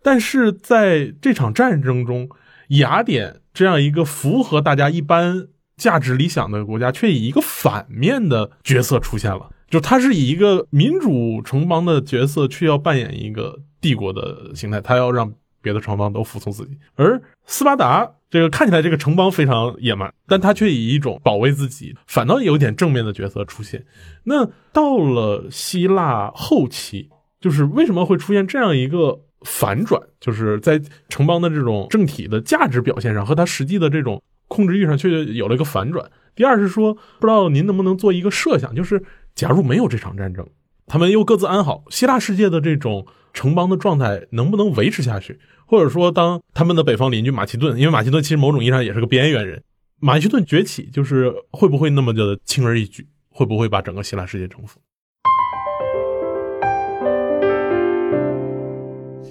但是在这场战争中，雅典这样一个符合大家一般。价值理想的国家，却以一个反面的角色出现了。就他是以一个民主城邦的角色，去要扮演一个帝国的形态，他要让别的城邦都服从自己。而斯巴达这个看起来这个城邦非常野蛮，但他却以一种保卫自己，反倒有点正面的角色出现。那到了希腊后期，就是为什么会出现这样一个反转？就是在城邦的这种政体的价值表现上，和他实际的这种控制欲上，却有了一个反转。第二是说，不知道您能不能做一个设想，就是假如没有这场战争，他们又各自安好，希腊世界的这种城邦的状态能不能维持下去？或者说，当他们的北方邻居马其顿，因为马其顿其实某种意义上也是个边缘人，马其顿崛起，就是会不会那么的轻而易举？会不会把整个希腊世界征服？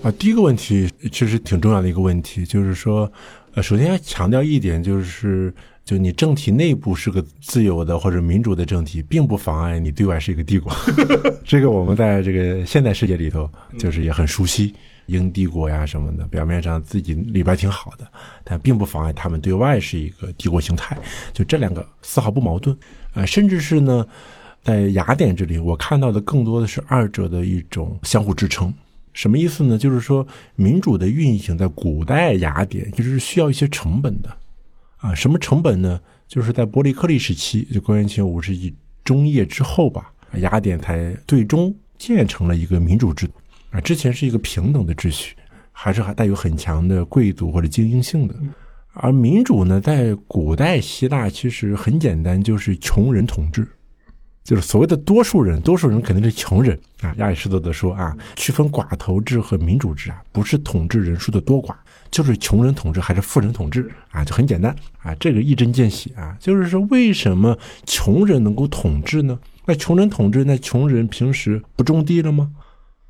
啊，第一个问题其实挺重要的一个问题，就是说，呃，首先要强调一点，就是。就你政体内部是个自由的或者民主的政体，并不妨碍你对外是一个帝国。这个我们在这个现代世界里头，就是也很熟悉英帝国呀什么的。表面上自己里边挺好的，但并不妨碍他们对外是一个帝国形态。就这两个丝毫不矛盾啊，甚至是呢，在雅典这里，我看到的更多的是二者的一种相互支撑。什么意思呢？就是说，民主的运行在古代雅典就是需要一些成本的。啊，什么成本呢？就是在伯利克利时期，就公元前五世纪中叶之后吧，雅典才最终建成了一个民主制度。啊，之前是一个平等的秩序，还是还带有很强的贵族或者精英性的。而民主呢，在古代希腊其实很简单，就是穷人统治，就是所谓的多数人，多数人肯定是穷人啊。亚里士多德说啊，区分寡头制和民主制啊，不是统治人数的多寡。就是穷人统治还是富人统治啊？就很简单啊，这个一针见血啊。就是说，为什么穷人能够统治呢？那穷人统治，那穷人平时不种地了吗？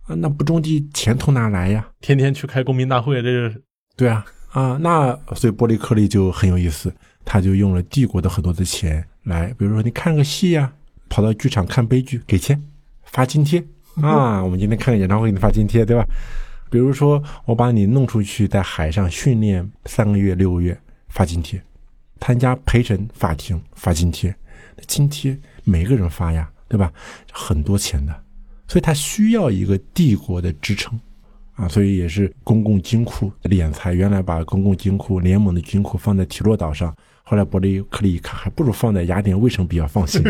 啊，那不种地，钱从哪来呀？天天去开公民大会，这是对啊啊。那所以波利克利就很有意思，他就用了帝国的很多的钱来，比如说你看个戏呀，跑到剧场看悲剧，给钱发津贴啊。我们今天看个演唱会，给你发津贴，对吧？比如说，我把你弄出去，在海上训练三个月、六个月，发津贴；参加陪审法庭发津贴，津贴每个人发呀，对吧？很多钱的，所以他需要一个帝国的支撑啊，所以也是公共金库敛财。原来把公共金库、联盟的金库放在提洛岛上，后来伯利克利一看，还不如放在雅典卫城比较放心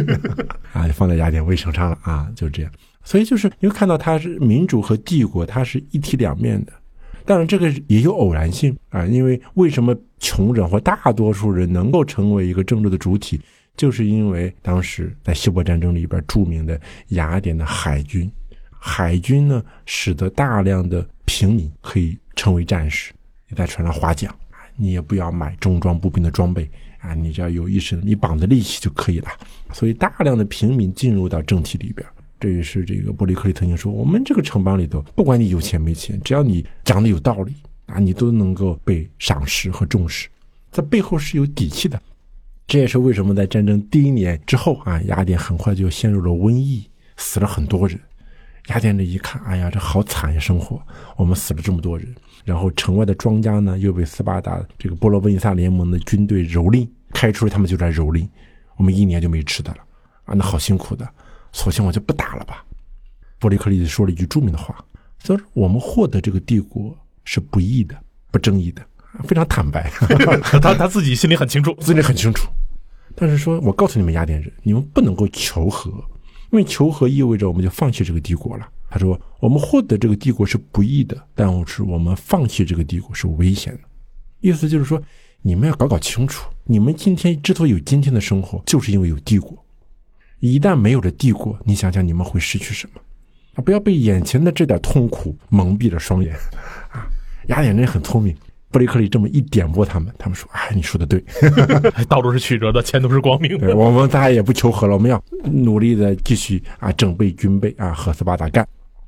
啊，放在雅典卫城上了啊，就这样。所以就是你会看到它是民主和帝国，它是一体两面的。当然，这个也有偶然性啊，因为为什么穷人或大多数人能够成为一个政治的主体，就是因为当时在希波战争里边著名的雅典的海军，海军呢使得大量的平民可以成为战士，你在船上划桨，你也不要买重装步兵的装备啊，你只要有一身你绑的力气就可以了。所以大量的平民进入到政体里边。这也是这个伯利克利曾经说：“我们这个城邦里头，不管你有钱没钱，只要你讲的有道理啊，你都能够被赏识和重视，在背后是有底气的。这也是为什么在战争第一年之后啊，雅典很快就陷入了瘟疫，死了很多人。雅典人一看，哎呀，这好惨呀，生活我们死了这么多人。然后城外的庄稼呢，又被斯巴达这个波罗奔尼撒联盟的军队蹂躏，开出他们就在蹂躏，我们一年就没吃的了啊，那好辛苦的。”索性我就不打了吧。伯利克利说了一句著名的话：“说我们获得这个帝国是不义的、不正义的，非常坦白。他他自己心里很清楚，自己很清楚。但是说，我告诉你们雅典人，你们不能够求和，因为求和意味着我们就放弃这个帝国了。他说，我们获得这个帝国是不易的，但是我们放弃这个帝国是危险的。意思就是说，你们要搞搞清楚，你们今天之所以有今天的生活，就是因为有帝国。”一旦没有了帝国，你想想你们会失去什么？啊，不要被眼前的这点痛苦蒙蔽了双眼，啊！雅典人很聪明，布雷克利这么一点拨他们，他们说：“哎，你说的对，道路是曲折的，前途是光明的。我们大家也不求和了，我们要努力的继续啊，整备军备啊，和斯巴达干。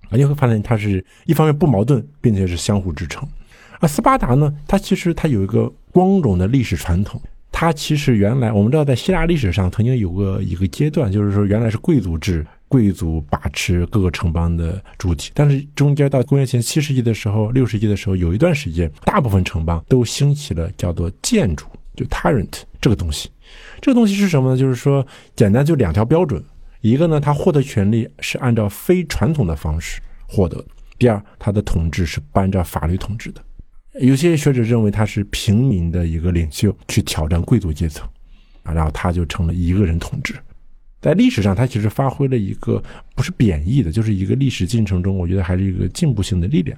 啊，你会发现它是一方面不矛盾，并且是相互支撑。啊，斯巴达呢，它其实它有一个光荣的历史传统。它其实原来我们知道，在希腊历史上曾经有过一个阶段，就是说原来是贵族制，贵族把持各个城邦的主体。但是中间到公元前七世纪的时候、六世纪的时候，有一段时间，大部分城邦都兴起了叫做建筑，就 tyrant 这个东西。这个东西是什么呢？就是说，简单就两条标准：一个呢，他获得权利是按照非传统的方式获得；第二，他的统治是不按照法律统治的。有些学者认为他是平民的一个领袖，去挑战贵族阶层，啊，然后他就成了一个人统治。在历史上，他其实发挥了一个不是贬义的，就是一个历史进程中，我觉得还是一个进步性的力量。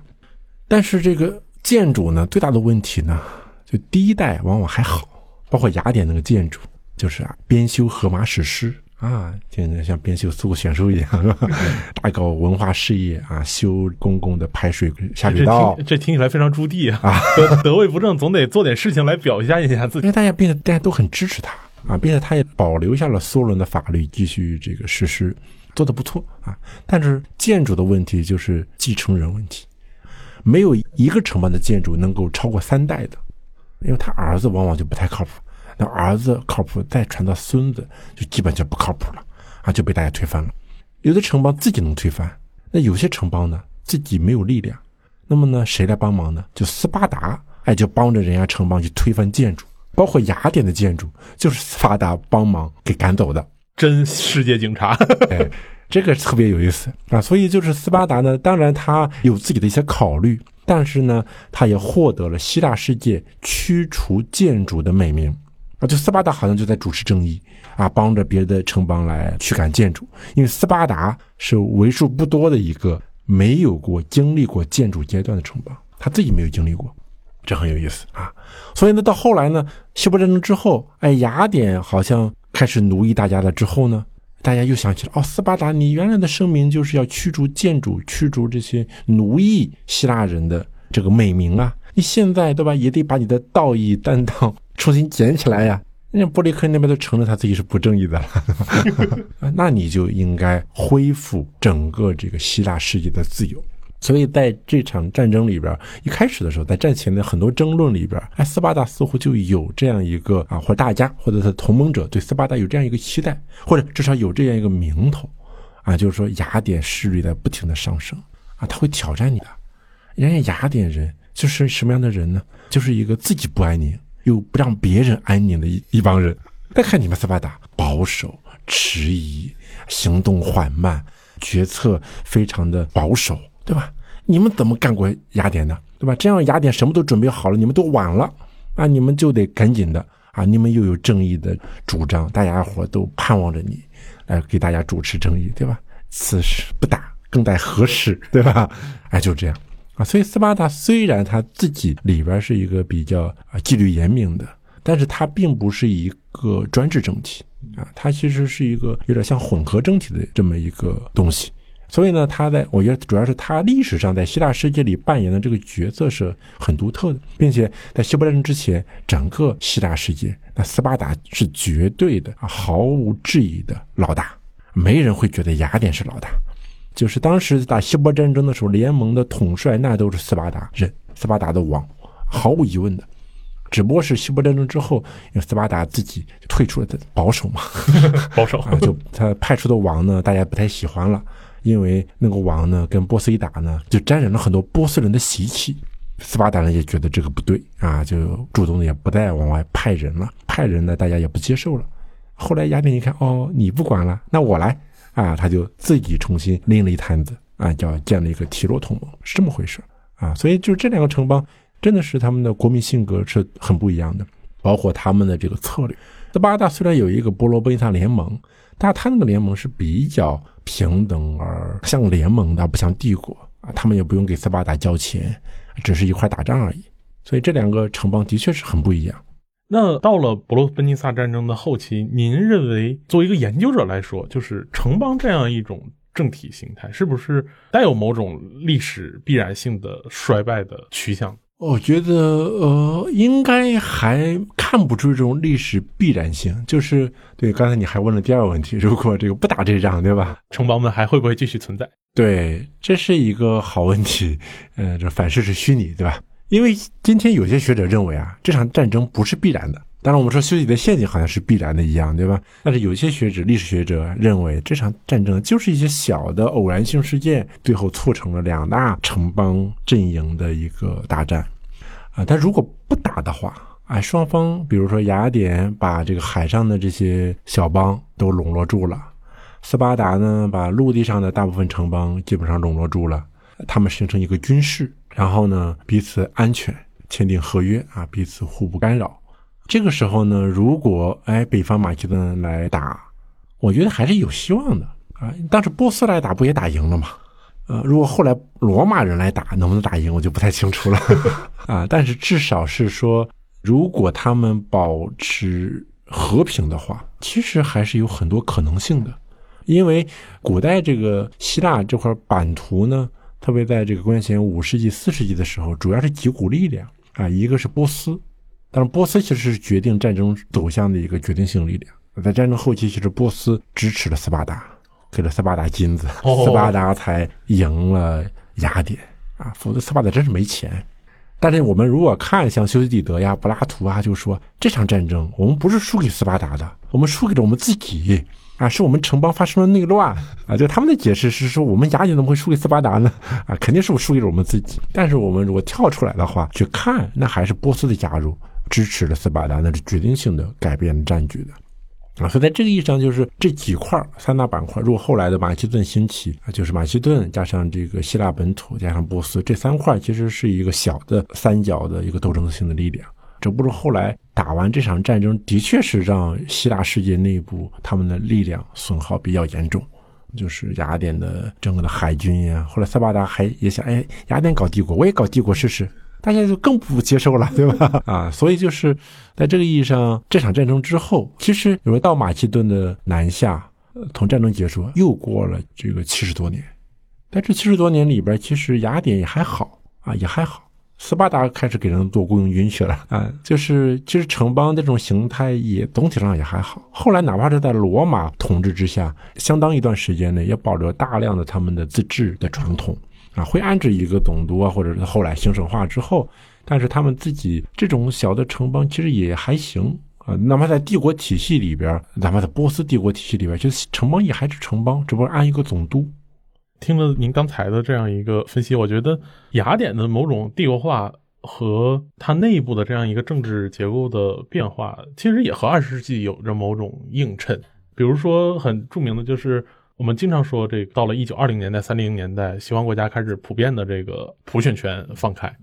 但是这个建筑呢，最大的问题呢，就第一代往往还好，包括雅典那个建筑，就是啊，编修荷马史诗啊，现在像编修四库全书一样，大搞文化事业啊，修公共的排水下水道，这听起来非常朱棣啊，得得 位不正，总得做点事情来表现一下自己，因为大家变得大家都很支持他。啊，并且他也保留下了梭伦的法律，继续这个实施，做的不错啊。但是建筑的问题就是继承人问题，没有一个城邦的建筑能够超过三代的，因为他儿子往往就不太靠谱。那儿子靠谱，再传到孙子，就基本就不靠谱了啊，就被大家推翻了。有的城邦自己能推翻，那有些城邦呢自己没有力量，那么呢谁来帮忙呢？就斯巴达，哎，就帮着人家城邦去推翻建筑。包括雅典的建筑，就是斯巴达帮忙给赶走的，真世界警察。哎，这个特别有意思啊！所以就是斯巴达呢，当然他有自己的一些考虑，但是呢，他也获得了希腊世界驱除建筑的美名啊！就斯巴达好像就在主持正义啊，帮着别的城邦来驱赶建筑，因为斯巴达是为数不多的一个没有过经历过建筑阶段的城邦，他自己没有经历过。这很有意思啊，所以呢，到后来呢，希波战争之后，哎，雅典好像开始奴役大家了。之后呢，大家又想起了，哦，斯巴达，你原来的声明就是要驱逐建筑，驱逐这些奴役希腊人的这个美名啊，你现在对吧，也得把你的道义担当重新捡起来呀。人家伯利克那边都承认他自己是不正义的了，那你就应该恢复整个这个希腊世界的自由。所以在这场战争里边，一开始的时候，在战前的很多争论里边，哎，斯巴达似乎就有这样一个啊，或者大家或者他同盟者对斯巴达有这样一个期待，或者至少有这样一个名头，啊，就是说雅典势力在不停的上升，啊，他会挑战你的。人家雅典人就是什么样的人呢？就是一个自己不安宁又不让别人安宁的一一帮人。再看你们斯巴达，保守、迟疑、行动缓慢、决策非常的保守。对吧？你们怎么干过雅典的？对吧？这样雅典什么都准备好了，你们都晚了啊！你们就得赶紧的啊！你们又有正义的主张，大家伙都盼望着你来给大家主持正义，对吧？此时不打，更待何时？对吧？哎，就这样所以斯巴达虽然他自己里边是一个比较啊纪律严明的，但是他并不是一个专制政体啊，他其实是一个有点像混合政体的这么一个东西。所以呢，他在我觉得主要是他历史上在希腊世界里扮演的这个角色是很独特的，并且在希波战争之前，整个希腊世界，那斯巴达是绝对的、毫无质疑的老大，没人会觉得雅典是老大。就是当时打希波战争的时候，联盟的统帅那都是斯巴达人，斯巴达的王，毫无疑问的。只不过是希波战争之后，因为斯巴达自己退出了的保守嘛，保守 啊，就他派出的王呢，大家不太喜欢了。因为那个王呢，跟波斯一打呢，就沾染了很多波斯人的习气。斯巴达人也觉得这个不对啊，就主动的也不再往外派人了。派人呢，大家也不接受了。后来雅典一看，哦，你不管了，那我来啊，他就自己重新拎了一摊子啊，叫建了一个提洛同盟，是这么回事啊。所以就这两个城邦，真的是他们的国民性格是很不一样的，包括他们的这个策略。斯巴达虽然有一个波罗奔萨联盟，但他那个联盟是比较。平等而像联盟的，不像帝国啊，他们也不用给斯巴达交钱，只是一块打仗而已。所以这两个城邦的确是很不一样。那到了伯罗奔尼撒战争的后期，您认为作为一个研究者来说，就是城邦这样一种政体形态，是不是带有某种历史必然性的衰败的趋向？我觉得，呃，应该还看不出这种历史必然性。就是对，刚才你还问了第二个问题，如果这个不打这仗，对吧？城邦们还会不会继续存在？对，这是一个好问题。嗯，这反事是虚拟，对吧？因为今天有些学者认为啊，这场战争不是必然的。当然，我们说休息的陷阱好像是必然的一样，对吧？但是有些学者、历史学者认为，这场战争就是一些小的偶然性事件，最后促成了两大城邦阵营的一个大战。啊，但如果不打的话，哎，双方比如说雅典把这个海上的这些小邦都笼络住了，斯巴达呢把陆地上的大部分城邦基本上笼络住了，他们形成一个军事，然后呢彼此安全，签订合约啊，彼此互不干扰。这个时候呢，如果哎北方马其顿来打，我觉得还是有希望的啊。当时波斯来打不也打赢了吗？呃，如果后来罗马人来打，能不能打赢，我就不太清楚了 啊。但是至少是说，如果他们保持和平的话，其实还是有很多可能性的。因为古代这个希腊这块版图呢，特别在这个公元前五世纪、四世纪的时候，主要是几股力量啊，一个是波斯。但是波斯其实是决定战争走向的一个决定性力量。在战争后期，其实波斯支持了斯巴达，给了斯巴达金子，斯巴达才赢了雅典啊。否则斯巴达真是没钱。但是我们如果看像修昔底德呀、柏拉图啊，就说这场战争我们不是输给斯巴达的，我们输给了我们自己啊，是我们城邦发生了内乱啊。就他们的解释是说，我们雅典怎么会输给斯巴达呢？啊，肯定是我输给了我们自己。但是我们如果跳出来的话去看，那还是波斯的加入。支持了斯巴达，那是决定性的改变战局的啊！所以在这个意义上，就是这几块三大板块，如果后来的马其顿兴起啊，就是马其顿加上这个希腊本土加上波斯这三块，其实是一个小的三角的一个斗争性的力量。只不过后来打完这场战争，的确是让希腊世界内部他们的力量损耗比较严重，就是雅典的整个的海军呀。后来斯巴达还也想，哎，雅典搞帝国，我也搞帝国试试。大家就更不接受了，对吧？啊，所以就是在这个意义上，这场战争之后，其实有人到马其顿的南下，从战争结束又过了这个七十多年，在这七十多年里边，其实雅典也还好啊，也还好。斯巴达开始给人做雇佣军去了啊，就是其实城邦这种形态也总体上也还好。后来哪怕是在罗马统治之下，相当一段时间内也保留大量的他们的自治的传统。啊，会安置一个总督啊，或者是后来行省化之后，但是他们自己这种小的城邦其实也还行啊。哪怕在帝国体系里边，哪怕在波斯帝国体系里边，其实城邦也还是城邦，只不过安一个总督。听了您刚才的这样一个分析，我觉得雅典的某种帝国化和它内部的这样一个政治结构的变化，其实也和二十世纪有着某种映衬。比如说，很著名的就是。我们经常说，这到了一九二零年代、三零年代，西方国家开始普遍的这个普选权放开。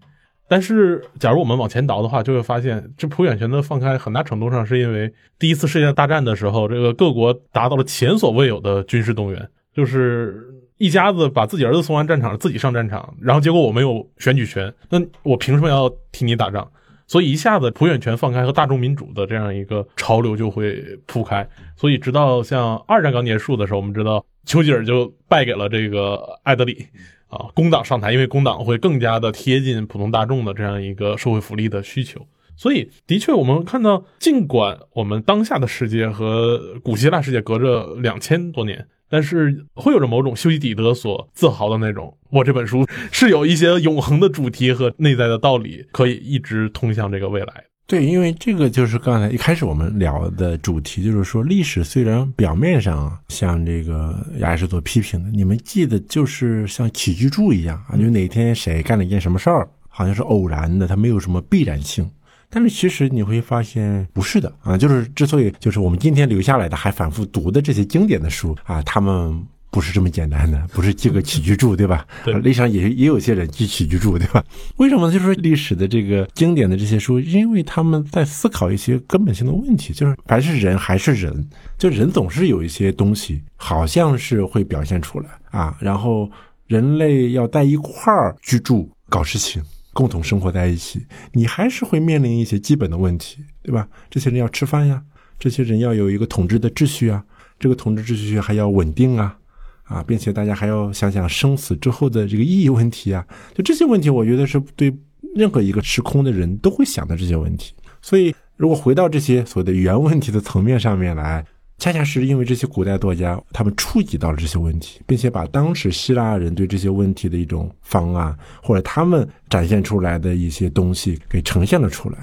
但是，假如我们往前倒的话，就会发现，这普选权的放开，很大程度上是因为第一次世界大战的时候，这个各国达到了前所未有的军事动员，就是一家子把自己儿子送完战场，自己上战场，然后结果我没有选举权，那我凭什么要替你打仗？所以一下子普选权放开和大众民主的这样一个潮流就会铺开，所以直到像二战刚结束的时候，我们知道丘吉尔就败给了这个艾德里，啊，工党上台，因为工党会更加的贴近普通大众的这样一个社会福利的需求。所以的确，我们看到，尽管我们当下的世界和古希腊世界隔着两千多年。但是会有着某种修昔底德所自豪的那种，我这本书是有一些永恒的主题和内在的道理，可以一直通向这个未来。对，因为这个就是刚才一开始我们聊的主题，就是说历史虽然表面上像这个亚里士多批评的，你们记得就是像起居注一样啊，就哪天谁干了一件什么事儿，好像是偶然的，它没有什么必然性。但是其实你会发现不是的啊，就是之所以就是我们今天留下来的还反复读的这些经典的书啊，他们不是这么简单的，不是记个起居注，对吧？历史上也也有些人记起居注，对吧？为什么？就是说历史的这个经典的这些书，因为他们在思考一些根本性的问题，就是凡是人还是人，就人总是有一些东西好像是会表现出来啊，然后人类要在一块儿居住搞事情。共同生活在一起，你还是会面临一些基本的问题，对吧？这些人要吃饭呀，这些人要有一个统治的秩序啊，这个统治秩序还要稳定啊，啊，并且大家还要想想生死之后的这个意义问题啊，就这些问题，我觉得是对任何一个时空的人都会想的这些问题。所以，如果回到这些所谓的原问题的层面上面来。恰恰是因为这些古代作家，他们触及到了这些问题，并且把当时希腊人对这些问题的一种方案，或者他们展现出来的一些东西给呈现了出来。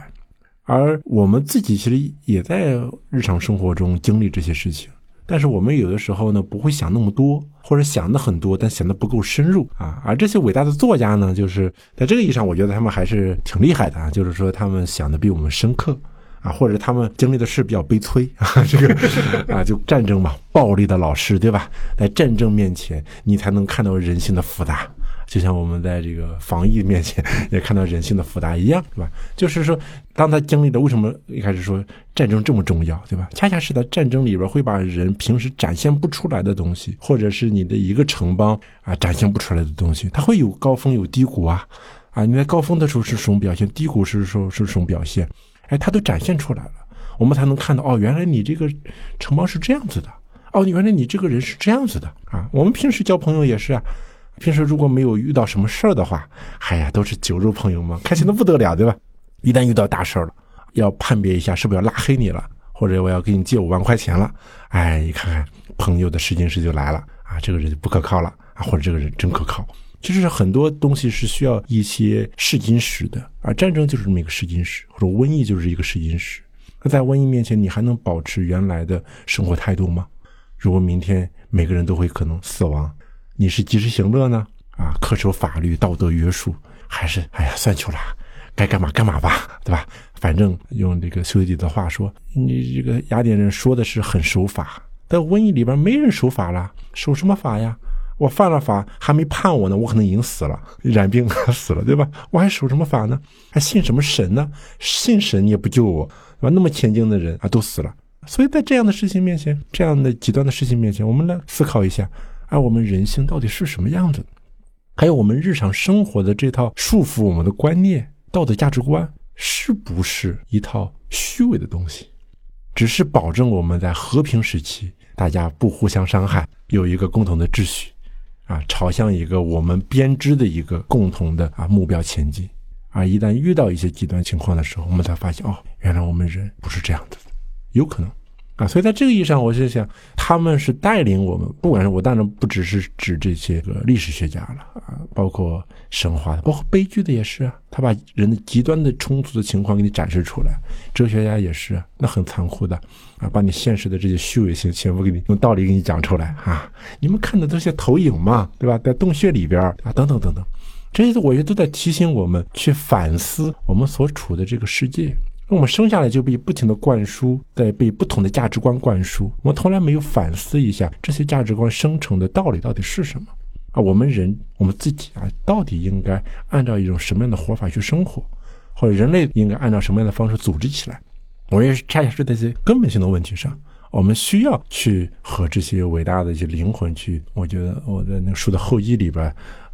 而我们自己其实也在日常生活中经历这些事情，但是我们有的时候呢，不会想那么多，或者想的很多，但想的不够深入啊。而这些伟大的作家呢，就是在这个意义上，我觉得他们还是挺厉害的啊。就是说，他们想的比我们深刻啊，或者他们经历的事比较悲催啊。这个啊，就战争嘛，暴力的老师，对吧？在战争面前，你才能看到人性的复杂。就像我们在这个防疫面前也看到人性的复杂一样，对吧？就是说，当他经历的为什么一开始说战争这么重要，对吧？恰恰是在战争里边会把人平时展现不出来的东西，或者是你的一个城邦啊展现不出来的东西，它会有高峰有低谷啊，啊，你在高峰的时候是什么表现，低谷是时候是什么表现，哎，它都展现出来了，我们才能看到哦，原来你这个城邦是这样子的，哦，原来你这个人是这样子的啊。我们平时交朋友也是啊。平时如果没有遇到什么事儿的话，哎呀，都是酒肉朋友嘛，开心的不得了，对吧？一旦遇到大事儿了，要判别一下是不是要拉黑你了，或者我要给你借五万块钱了，哎，你看看朋友的试金石就来了啊，这个人就不可靠了啊，或者这个人真可靠。其实很多东西是需要一些试金石的，而战争就是这么一个试金石，或者瘟疫就是一个试金石。那在瘟疫面前，你还能保持原来的生活态度吗？如果明天每个人都会可能死亡？你是及时行乐呢，啊，恪守法律、道德约束，还是哎呀，算球了，该干嘛干嘛吧，对吧？反正用这个修昔底的话说，你这个雅典人说的是很守法，在瘟疫里边没人守法了，守什么法呀？我犯了法还没判我呢，我可能已经死了，染病死了，对吧？我还守什么法呢？还信什么神呢？信神也不救我，对吧？那么虔敬的人啊都死了，所以在这样的事情面前，这样的极端的事情面前，我们来思考一下。而我们人性到底是什么样子？还有我们日常生活的这套束缚我们的观念、道德价值观，是不是一套虚伪的东西？只是保证我们在和平时期大家不互相伤害，有一个共同的秩序，啊，朝向一个我们编织的一个共同的啊目标前进。啊一旦遇到一些极端情况的时候，我们才发现，哦，原来我们人不是这样子的，有可能。啊，所以在这个意义上，我就想，他们是带领我们，不管是我当然不只是指这些个历史学家了啊，包括神话的，包括悲剧的也是啊，他把人的极端的冲突的情况给你展示出来。哲学家也是，那很残酷的啊，把你现实的这些虚伪性全部给你用道理给你讲出来啊。你们看的都是些投影嘛，对吧？在洞穴里边啊，等等等等，这些我觉得都在提醒我们去反思我们所处的这个世界。那我们生下来就被不停的灌输，在被不同的价值观灌输，我们从来没有反思一下这些价值观生成的道理到底是什么啊？我们人，我们自己啊，到底应该按照一种什么样的活法去生活，或者人类应该按照什么样的方式组织起来？我也是恰恰是在这些根本性的问题上，我们需要去和这些伟大的一些灵魂去。我觉得我在那个书的后一里边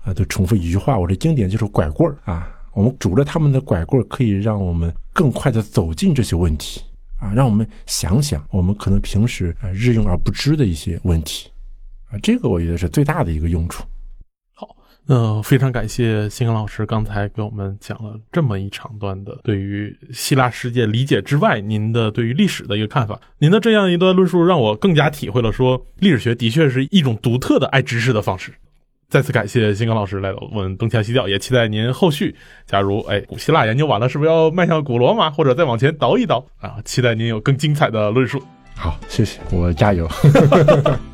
啊，都重复一句话，我的经典就是拐棍儿啊。我们拄着他们的拐棍，可以让我们更快的走进这些问题啊，让我们想想我们可能平时啊日用而不知的一些问题啊，这个我觉得是最大的一个用处。好，那非常感谢新刚老师刚才给我们讲了这么一长段的对于希腊世界理解之外，您的对于历史的一个看法。您的这样一段论述，让我更加体会了说历史学的确是一种独特的爱知识的方式。再次感谢新刚老师来到我们东腔西调，也期待您后续，假如哎古希腊研究完了，是不是要迈向古罗马，或者再往前倒一倒啊？期待您有更精彩的论述。好，谢谢，我加油。